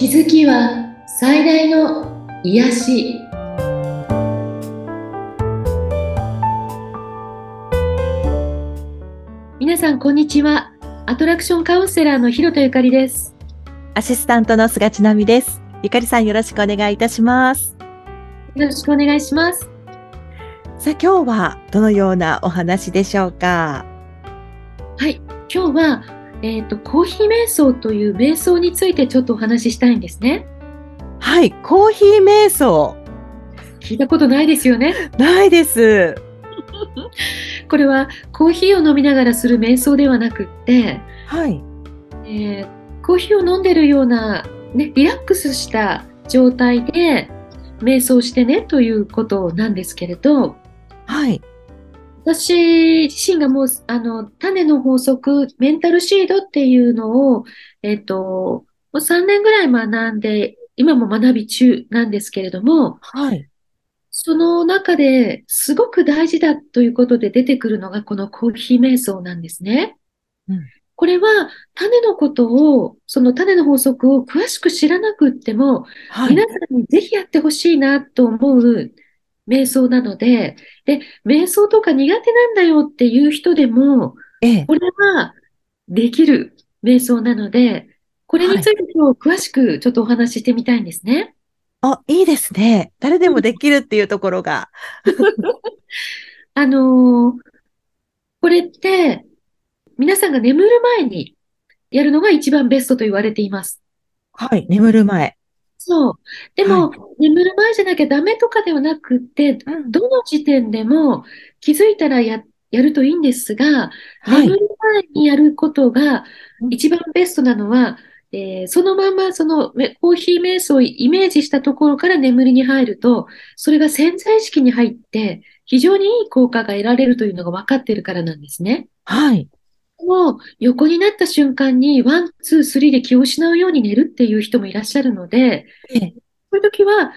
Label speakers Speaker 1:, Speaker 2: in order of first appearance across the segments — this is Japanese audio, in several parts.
Speaker 1: 気づきは最大の癒し。皆さんこんにちは。アトラクションカウンセラーの広田ゆかりです。
Speaker 2: アシスタントの菅千奈美です。ゆかりさんよろしくお願いいたします。
Speaker 1: よろしくお願いします。
Speaker 2: さあ今日はどのようなお話でしょうか？
Speaker 1: はい今日はえっ、ー、とコーヒー瞑想という瞑想についてちょっとお話ししたいんですね
Speaker 2: はい、コーヒー瞑想。
Speaker 1: 聞いたことないですよね。
Speaker 2: ないです。
Speaker 1: これはコーヒーを飲みながらする瞑想ではなくって、
Speaker 2: はい。
Speaker 1: えー、コーヒーを飲んでるような、ね、リラックスした状態で瞑想してねということなんですけれど、
Speaker 2: はい。
Speaker 1: 私自身がもう、あの、種の法則、メンタルシードっていうのを、えっ、ー、と、もう3年ぐらい学んで今も学び中なんですけれども、
Speaker 2: はい。
Speaker 1: その中ですごく大事だということで出てくるのがこのコーヒー瞑想なんですね。
Speaker 2: うん、
Speaker 1: これは種のことを、その種の法則を詳しく知らなくっても、はい、皆さんにぜひやってほしいなと思う瞑想なので、で、瞑想とか苦手なんだよっていう人でも、
Speaker 2: ええ、
Speaker 1: これはできる瞑想なので、これについて今日詳しくちょっとお話ししてみたいんですね。
Speaker 2: あ、いいですね。誰でもできるっていうところが。
Speaker 1: あのー、これって、皆さんが眠る前にやるのが一番ベストと言われています。
Speaker 2: はい、眠る前。
Speaker 1: そう。でも、はい、眠る前じゃなきゃダメとかではなくて、うん、どの時点でも気づいたらや、やるといいんですが、はい、眠る前にやることが一番ベストなのは、えー、そのままそのコーヒー瞑想をイメージしたところから眠りに入ると、それが潜在意識に入って、非常にいい効果が得られるというのが分かっているからなんですね。
Speaker 2: はい。
Speaker 1: もう横になった瞬間に one、two、three で気を失うように寝るっていう人もいらっしゃるので、
Speaker 2: ええ、
Speaker 1: そういう時は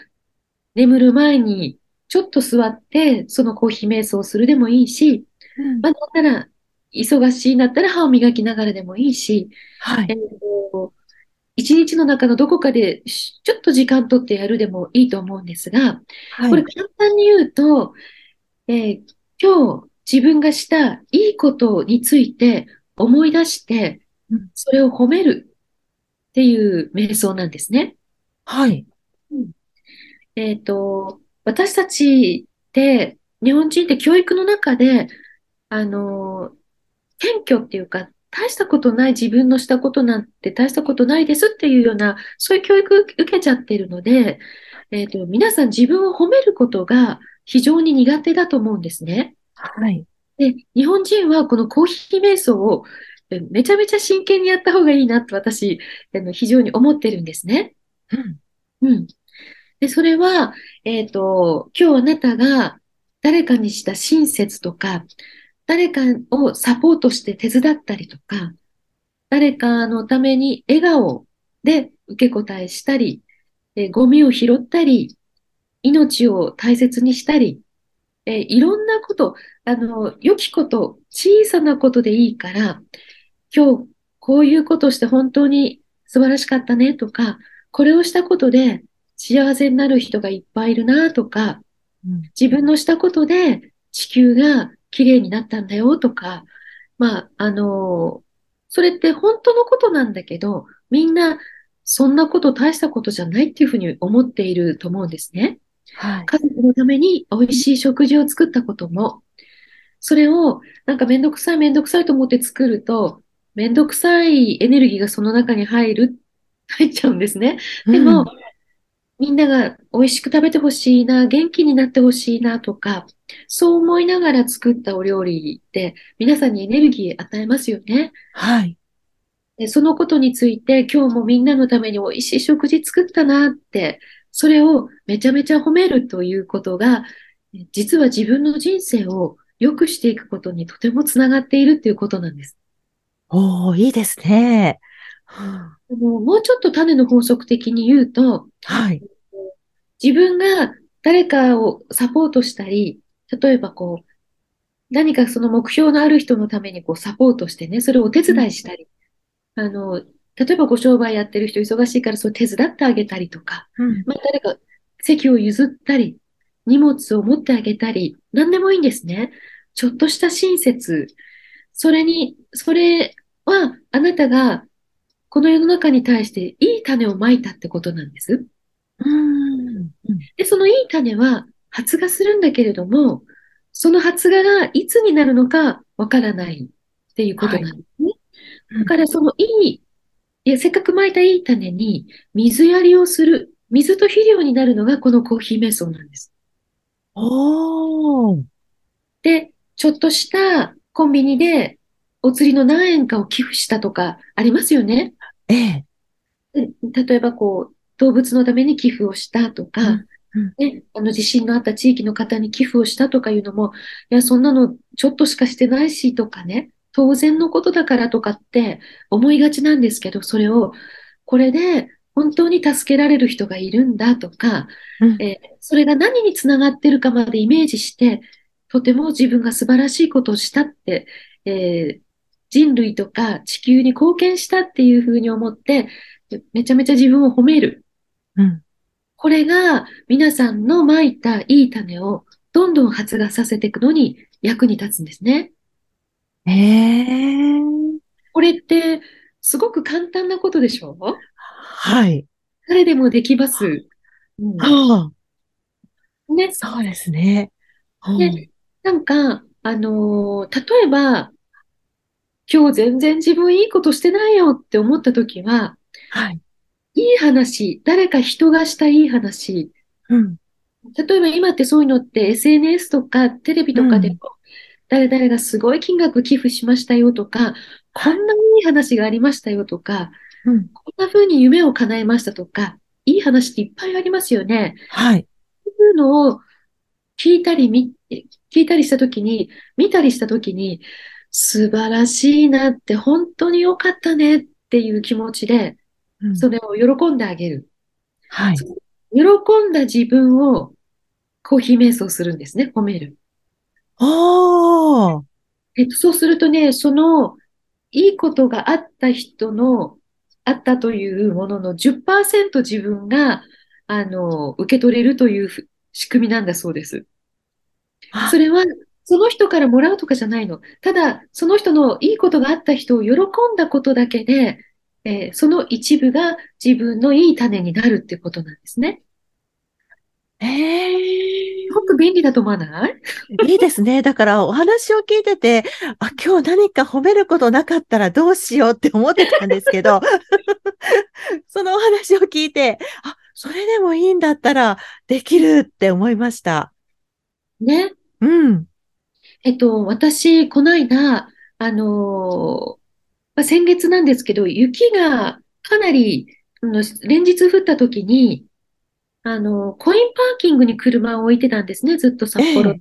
Speaker 1: 眠る前にちょっと座ってそのコーヒー瞑想をするでもいいし、うん、まあ、だったら忙しいんだったら歯を磨きながらでもいいし、
Speaker 2: はい、え
Speaker 1: ー、一日の中のどこかでちょっと時間とってやるでもいいと思うんですが、はい、これ簡単に言うと、えー、今日自分がしたいいことについて思い出して、それを褒めるっていう瞑想なんですね。
Speaker 2: はい。
Speaker 1: うん、えっ、ー、と、私たちって日本人って教育の中で、あの、謙虚っていうか、大したことない自分のしたことなんて大したことないですっていうような、そういう教育受けちゃってるので、えっ、ー、と、皆さん自分を褒めることが非常に苦手だと思うんですね。
Speaker 2: はい。
Speaker 1: で、日本人はこのコーヒー瞑想をめちゃめちゃ真剣にやった方がいいなって私、あの非常に思ってるんですね。
Speaker 2: うん。
Speaker 1: うん。で、それは、えっ、ー、と、今日あなたが誰かにした親切とか、誰かをサポートして手伝ったりとか、誰かのために笑顔で受け答えしたり、えゴミを拾ったり、命を大切にしたり、えいろんなこと、あの、良きこと、小さなことでいいから、今日こういうことして本当に素晴らしかったねとか、これをしたことで幸せになる人がいっぱいいるなとか、自分のしたことで地球が綺麗になったんだよとか、まあ、あの、それって本当のことなんだけど、みんなそんなこと大したことじゃないっていうふうに思っていると思うんですね。
Speaker 2: はい、
Speaker 1: 家族のために美味しい食事を作ったことも、それをなんかめんどくさいめんどくさいと思って作ると、めんどくさいエネルギーがその中に入る、入っちゃうんですね。でも、うんみんなが美味しく食べてほしいな、元気になってほしいなとか、そう思いながら作ったお料理って皆さんにエネルギー与えますよね。
Speaker 2: はい。
Speaker 1: でそのことについて今日もみんなのために美味しい食事作ったなって、それをめちゃめちゃ褒めるということが、実は自分の人生を良くしていくことにとてもつながっているっていうことなんです。
Speaker 2: おー、いいですね。
Speaker 1: あのもうちょっと種の法則的に言うと、
Speaker 2: はい。
Speaker 1: 自分が誰かをサポートしたり、例えばこう、何かその目標のある人のためにこうサポートしてね、それをお手伝いしたり、うん、あの、例えばご商売やってる人忙しいからそう手伝ってあげたりとか、
Speaker 2: うん。
Speaker 1: まあ、誰か席を譲ったり、荷物を持ってあげたり、何でもいいんですね。ちょっとした親切。それに、それはあなたがこの世の中に対していい種をまいたってことなんです。
Speaker 2: うん。
Speaker 1: で、そのいい種は発芽するんだけれども、その発芽がいつになるのかわからないっていうことなんですね。
Speaker 2: うん
Speaker 1: だからそのいい、いや、せっかくまいたいい種に水やりをする、水と肥料になるのがこのコーヒー瞑想なんです。
Speaker 2: おー。
Speaker 1: で、ちょっとしたコンビニでお釣りの何円かを寄付したとかありますよね。
Speaker 2: ええ。
Speaker 1: で例えばこう、動物のために寄付をしたとか、
Speaker 2: うんうん
Speaker 1: ね、あの地震のあった地域の方に寄付をしたとかいうのも、いや、そんなのちょっとしかしてないしとかね、当然のことだからとかって思いがちなんですけど、それを、これで本当に助けられる人がいるんだとか、
Speaker 2: うん
Speaker 1: えーそれが何につながってるかまでイメージして、とても自分が素晴らしいことをしたって、えー人類とか地球に貢献したっていうふうに思って、めちゃめちゃ自分を褒める。
Speaker 2: うん。
Speaker 1: これが皆さんの蒔いたいい種をどんどん発芽させていくのに役に立つんですね。
Speaker 2: ええ。
Speaker 1: これってすごく簡単なことでしょ？
Speaker 2: はい。
Speaker 1: 誰でもできます。うん
Speaker 2: ああ、
Speaker 1: ね、
Speaker 2: そうですね。うん
Speaker 1: でなんか、あのー例えば、今日全然自分いいことしてないよって思った時は、
Speaker 2: はい。
Speaker 1: いい話、誰か人がしたいい話、
Speaker 2: うん。
Speaker 1: 例えば今ってそういうのって SNS とかテレビとかでも、誰々がすごい金額寄付しましたよとか、こんないい話がありましたよとか、
Speaker 2: うん。
Speaker 1: こんな風に夢を叶えましたとか、いい話っていっぱいありますよね。
Speaker 2: はい。
Speaker 1: そういうのを聞いたり見、聞いたりしたときに、見たりしたときに、素晴らしいなって、本当に良かったねっていう気持ちで、
Speaker 2: うん
Speaker 1: それを喜んであげる。
Speaker 2: はい。
Speaker 1: 喜んだ自分をコーヒー瞑想するんですね、褒める。
Speaker 2: おー。
Speaker 1: えっと、そうするとね、その、いいことがあった人の、あったというものの10%自分が、あの、受け取れるというふ仕組みなんだそうです。
Speaker 2: あ
Speaker 1: それは、その人からもらうとかじゃないの。ただ、その人のいいことがあった人を喜んだことだけで、えーその一部が自分のいい種になるってことなんですね。
Speaker 2: ええ
Speaker 1: すごく便利だと思わない？
Speaker 2: いいですね。だからお話を聞いてて、あ、今日何か褒めることなかったらどうしようって思ってたんですけど、そのお話を聞いて、あ、それでもいいんだったらできるって思いました。
Speaker 1: ね。
Speaker 2: うん。
Speaker 1: えっと、私、この間、あのーまあ先月なんですけど、雪がかなり、連日降った時に、あの、コインパーキングに車を置いてたんですね、ずっと札幌で。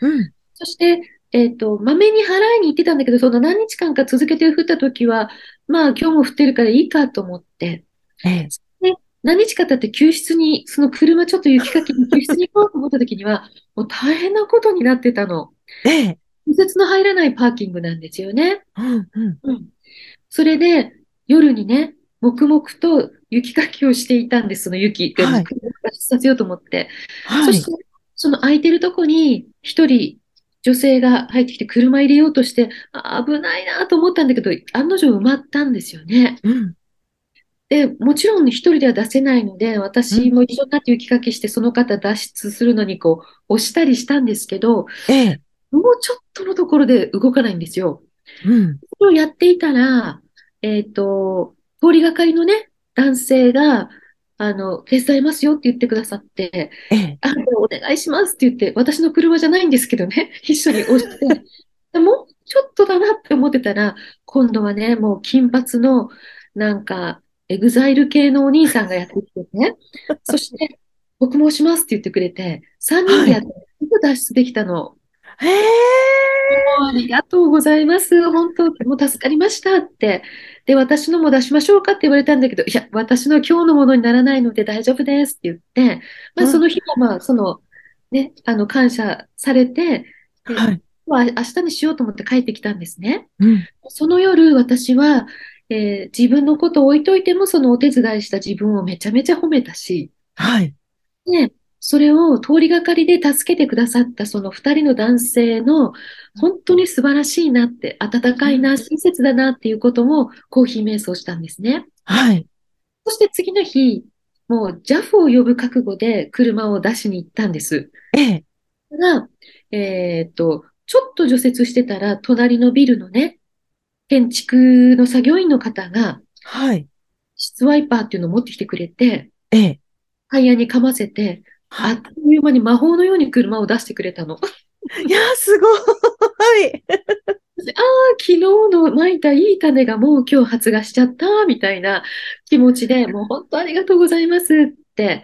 Speaker 2: うん。
Speaker 1: そして、えっと、まめに払いに行ってたんだけど、その何日間か続けて降った時は、まあ今日も降ってるからいいかと思って、
Speaker 2: ええ。
Speaker 1: 何日か経って救出に、その車ちょっと雪かきに救出に行こうと思った時には、もう大変なことになってたの。
Speaker 2: ええ。
Speaker 1: 右折の入らないパーキングなんですよね。
Speaker 2: うん。うん。
Speaker 1: うん。それで、夜にね、黙々と雪かきをしていたんです、その雪。
Speaker 2: はい
Speaker 1: 車を脱出させようと思って。
Speaker 2: はい
Speaker 1: そし。て、その空いてるとこに一人女性が入ってきて車入れようとして、あ危ないなと思ったんだけど、案の定埋まったんですよね。
Speaker 2: うん。
Speaker 1: で、もちろん一人では出せないので、私も一緒になって雪かきして、その方脱出するのにこう、押したりしたんですけど、
Speaker 2: ええ。
Speaker 1: もうちょっとのところで動かないんですよ。
Speaker 2: うん。
Speaker 1: それをやっていたら、えっと、通りがかりのね、男性が、あの、手伝いますよって言ってくださって、
Speaker 2: ええ。
Speaker 1: あ、お願いしますって言って、私の車じゃないんですけどね、一緒に押して、でもうちょっとだなって思ってたら、今度はね、もう金髪の、なんか、エグザイル系のお兄さんがやってきてね、そして、僕も押しますって言ってくれて、3人でやって、すぐ脱出できたの。
Speaker 2: ええ。
Speaker 1: もうありがとうございます。本当、もう助かりましたって。で、私のも出しましょうかって言われたんだけど、いや、私の今日のものにならないので大丈夫ですって言って、まあ、
Speaker 2: うん
Speaker 1: その日はまあ、その、ね、あの、感謝されて、で
Speaker 2: はい。
Speaker 1: まあ、明日にしようと思って帰ってきたんですね。
Speaker 2: うん。
Speaker 1: その夜、私は、えー自分のことを置いといても、そのお手伝いした自分をめちゃめちゃ褒めたし、
Speaker 2: はい。
Speaker 1: で、それを通りがかりで助けてくださったその二人の男性の本当に素晴らしいなって、温かいな、親切だなっていうこともコーヒー瞑想したんですね。
Speaker 2: はい。
Speaker 1: そして次の日、もう JAF を呼ぶ覚悟で車を出しに行ったんです。
Speaker 2: ええ。
Speaker 1: が、えーっと、ちょっと除雪してたら、隣のビルのね、建築の作業員の方が、
Speaker 2: はい。
Speaker 1: 室ワイパーっていうのを持ってきてくれて、
Speaker 2: ええ。
Speaker 1: タイヤにかませて、あっという間に魔法のように車を出してくれたの。
Speaker 2: いや、すごい。
Speaker 1: ああ、昨日の蒔いたいい種がもう今日発芽しちゃった、みたいな気持ちで、もう本当ありがとうございますって、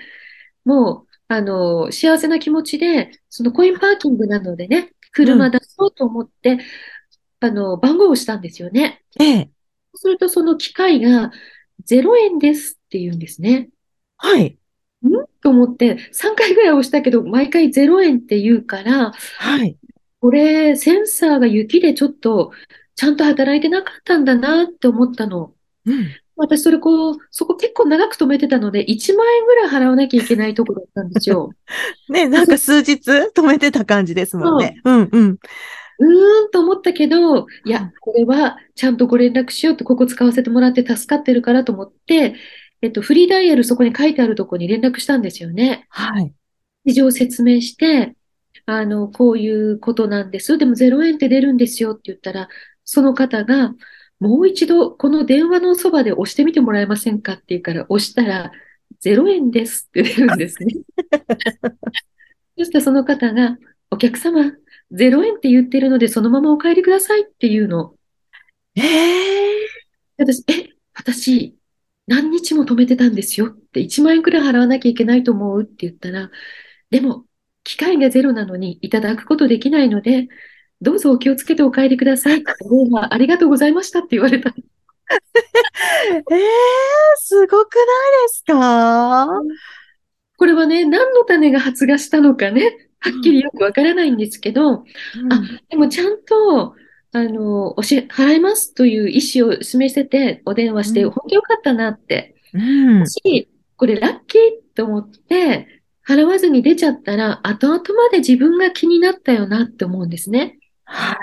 Speaker 1: もう、あの、幸せな気持ちで、そのコインパーキングなのでね、車出そうと思って、あの、番号をしたんですよね。
Speaker 2: ええ。
Speaker 1: そうするとその機械が0円ですって言うんですね。
Speaker 2: はい。
Speaker 1: と思って、3回ぐらい押したけど、毎回0円って言うから、
Speaker 2: はい。
Speaker 1: これ、センサーが雪でちょっと、ちゃんと働いてなかったんだなって思ったの。
Speaker 2: うん。
Speaker 1: 私、それこう、そこ結構長く止めてたので、1万円ぐらい払わなきゃいけないところだったんですよ。
Speaker 2: ね、なんか数日止めてた感じですもんね。うんうん。
Speaker 1: うーんと思ったけど、いや、これはちゃんとご連絡しようって、ここ使わせてもらって助かってるからと思って、えっと、フリーダイヤルそこに書いてあるところに連絡したんですよね。
Speaker 2: はい。
Speaker 1: 事情を説明して、あの、こういうことなんです。でも0円って出るんですよって言ったら、その方が、もう一度この電話のそばで押してみてもらえませんかって言うから、押したら、0円ですって出るんですね。そしたらその方が、お客様、0円って言ってるので、そのままお帰りくださいっていうの。
Speaker 2: ええ。
Speaker 1: 私、え、私、何日も止めてたんですよって、1万円くらい払わなきゃいけないと思うって言ったら、でも、機会がゼロなのにいただくことできないので、どうぞお気をつけてお帰りください。お電話ありがとうございましたって言われた。
Speaker 2: ええ、すごくないですか？
Speaker 1: これはね、何の種が発芽したのかね、はっきりよくわからないんですけど、あ、でもちゃんと、あの、お支払いますという意思を示せてお電話して、
Speaker 2: うん
Speaker 1: 本当よかったなって。
Speaker 2: うん。
Speaker 1: し、これラッキーと思って、払わずに出ちゃったら、後々まで自分が気になったよなって思うんですね。
Speaker 2: はい。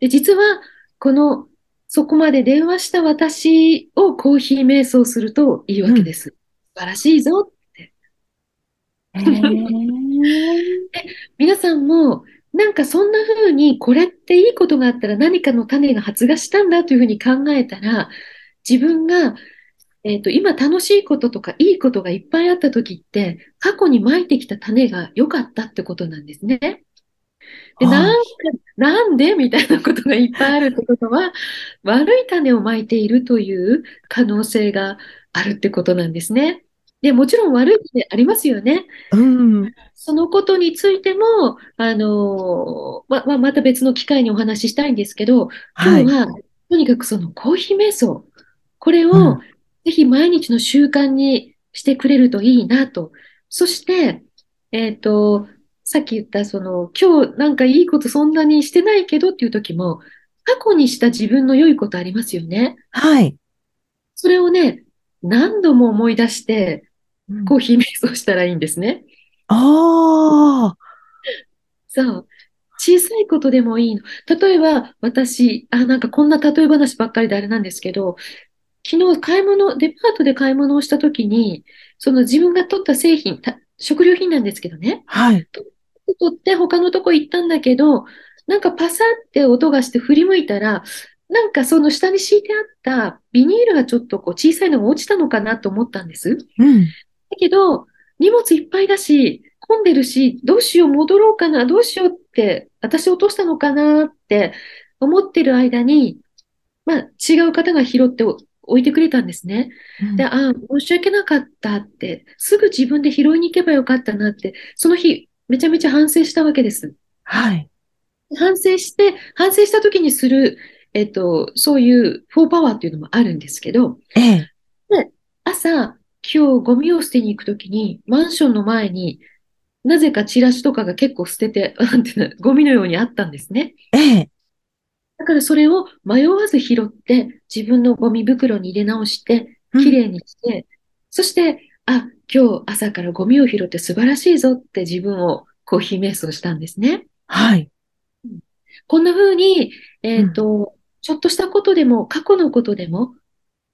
Speaker 1: で、実は、この、そこまで電話した私をコーヒー瞑想するといいわけです。素晴らしいぞ。
Speaker 2: ええ。
Speaker 1: 皆さんも、なんかそんな風に、これっていいことがあったら何かの種が発芽したんだというふうに考えたら、自分が、えっと、今楽しいこととかいいことがいっぱいあった時って、過去に蒔いてきた種が良かったってことなんですね。で、
Speaker 2: はい
Speaker 1: なんか、なんでみたいなことがいっぱいあるってことは、悪い種をまいているという可能性があるってことなんですね。で、もちろん悪い種ありますよね。
Speaker 2: うん。
Speaker 1: そのことについても、あのま、ままた別の機会にお話ししたいんですけど、
Speaker 2: はい。
Speaker 1: 今日は、とにかくそのコーヒー瞑想、これ
Speaker 2: う
Speaker 1: を
Speaker 2: ん
Speaker 1: ぜひ毎日の習慣にしてくれるといいなと。そして、えっと、さっき言った、その、今日なんかいいことそんなにしてないけどっていう時も、過去にした自分の良いことありますよね。
Speaker 2: はい。
Speaker 1: それをね、何度も思い出して、
Speaker 2: うん
Speaker 1: コーヒー瞑想したらいいんですね。
Speaker 2: ああ。
Speaker 1: そう。小さいことでもいいの。例えば、私、あ、なんかこんな例え話ばっかりであれなんですけど、昨日買い物、デパートで買い物をしたときに、その自分が取った製品、た食料品なんですけどね、
Speaker 2: はい。
Speaker 1: 取って他のとこ行ったんだけど、なんかパサって音がして振り向いたら、なんかその下に敷いてあったビニールがちょっとこう小さいのが落ちたのかなと思ったんです。
Speaker 2: うん。
Speaker 1: だけど、荷物いっぱいだし、混んでるし、どうしよう、戻ろうかな、どうしようって、私落としたのかなって思ってる間に、まあ、違う方が拾ってお置いてくれたんですね。で、ああ、申し訳なかったって、すぐ自分で拾いに行けばよかったなって、その日、めちゃめちゃ反省したわけです。
Speaker 2: はい。
Speaker 1: 反省して、反省した時にする、えっと、そういうフォーパワーっていうのもあるんですけど、
Speaker 2: ええ。
Speaker 1: 朝、今日ゴミを捨てに行くときに、マンションの前になぜかチラシとかが結構捨てて、なんていうの、ゴミのようにあったんですね。
Speaker 2: ええ。
Speaker 1: だからそれを迷わず拾って、自分のゴミ袋に入れ直して、
Speaker 2: うん
Speaker 1: きれいにして、そして、あ、今日朝からゴミを拾って素晴らしいぞって自分をコーヒー瞑想したんですね。
Speaker 2: はい。
Speaker 1: こんな風に、えっと、ちょっとしたことでも、過去のことでも、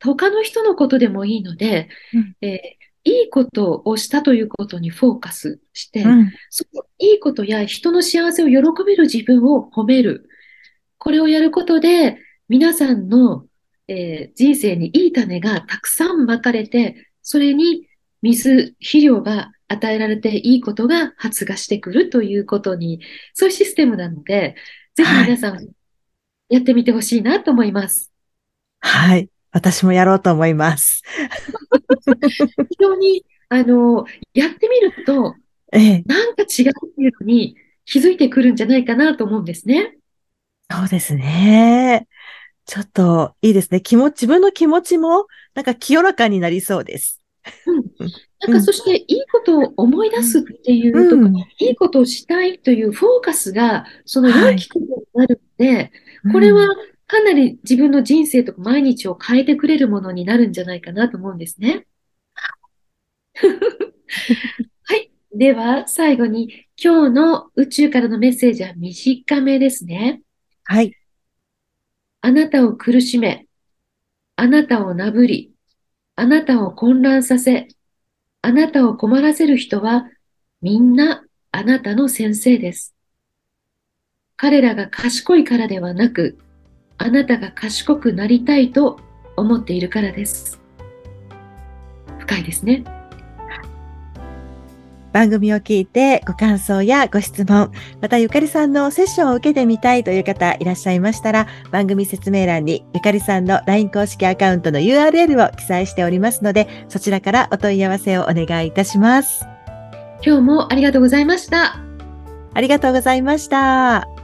Speaker 1: 他の人のことでもいいので、
Speaker 2: うん
Speaker 1: えーいいことをしたということにフォーカスして、
Speaker 2: うん。
Speaker 1: そのいいことや人の幸せを喜べる自分を褒める。これをやることで、皆さんの、えー人生にいい種がたくさんまかれて、それに水、肥料が与えられていいことが発芽してくるということに、そういうシステムなので、ぜひ皆さんやってみてほしいなと思います。
Speaker 2: はい。私もやろうと思います。
Speaker 1: 非常に、あの、やってみると、
Speaker 2: ええ。
Speaker 1: なんか違うっていうのに気づいてくるんじゃないかなと思うんですね。
Speaker 2: そうですね。ちょっといいですね。気持ち、自分の気持ちも、なんか清らかになりそうです。
Speaker 1: うん。なんかそしていいことを思い出すっていうとか、
Speaker 2: うん。
Speaker 1: いいことをしたいというフォーカスが、その
Speaker 2: はい
Speaker 1: 良きことになるので、これはかなり自分の人生とか毎日を変えてくれるものになるんじゃないかなと思うんですね。はい。では、最後に、今日の宇宙からのメッセージは短めですね。
Speaker 2: はい。
Speaker 1: あなたを苦しめ、あなたをなぶり、あなたを混乱させ、あなたを困らせる人は、みんなあなたの先生です。彼らが賢いからではなく、あなたが賢くなりたいと思っているからです。深いですね。
Speaker 2: 番組を聞いてご感想やご質問、またゆかりさんのセッションを受けてみたいという方いらっしゃいましたら、番組説明欄にゆかりさんの LINE 公式アカウントの URL を記載しておりますので、そちらからお問い合わせをお願いいたします。
Speaker 1: 今日もありがとうございました。
Speaker 2: ありがとうございました。